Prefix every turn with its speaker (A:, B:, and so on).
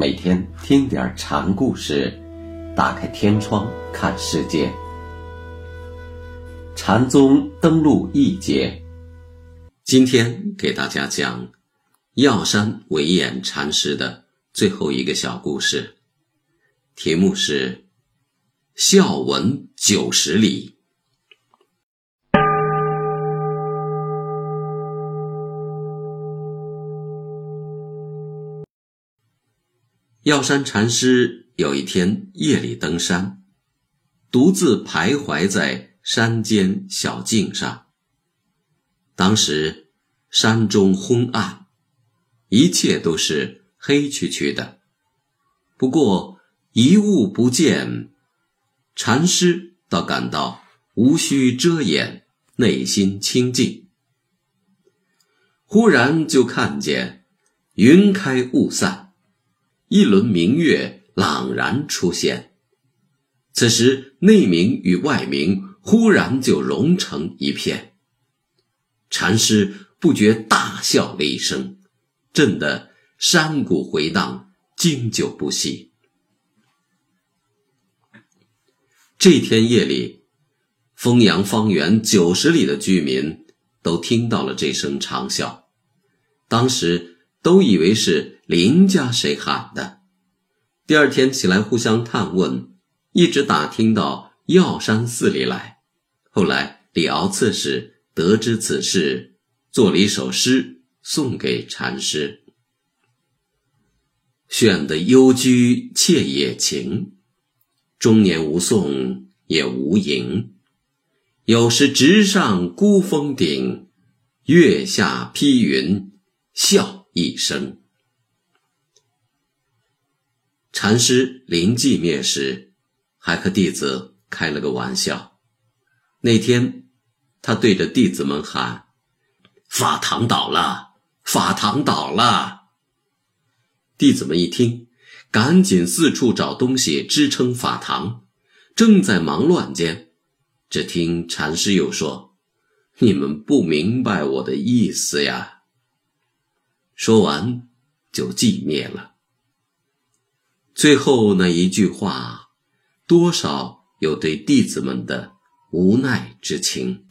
A: 每天听点禅故事，打开天窗看世界。禅宗登陆一节，今天给大家讲药山惟演禅师的最后一个小故事，题目是《孝文九十里》。药山禅师有一天夜里登山，独自徘徊在山间小径上。当时山中昏暗，一切都是黑黢黢的，不过一物不见，禅师倒感到无需遮掩，内心清净。忽然就看见云开雾散。一轮明月朗然出现，此时内明与外明忽然就融成一片。禅师不觉大笑了一声，震得山谷回荡，经久不息。这天夜里，丰阳方圆九十里的居民都听到了这声长啸，当时。都以为是邻家谁喊的，第二天起来互相探问，一直打听到药山寺里来。后来李敖刺史得知此事，作了一首诗送给禅师：“选得幽居妾也情，终年无讼也无吟。有时直上孤峰顶，月下披云笑。”一生。禅师临寂灭时，还和弟子开了个玩笑。那天，他对着弟子们喊：“法堂倒了，法堂倒了！”弟子们一听，赶紧四处找东西支撑法堂。正在忙乱间，只听禅师又说：“你们不明白我的意思呀。”说完，就寂灭了。最后那一句话，多少有对弟子们的无奈之情。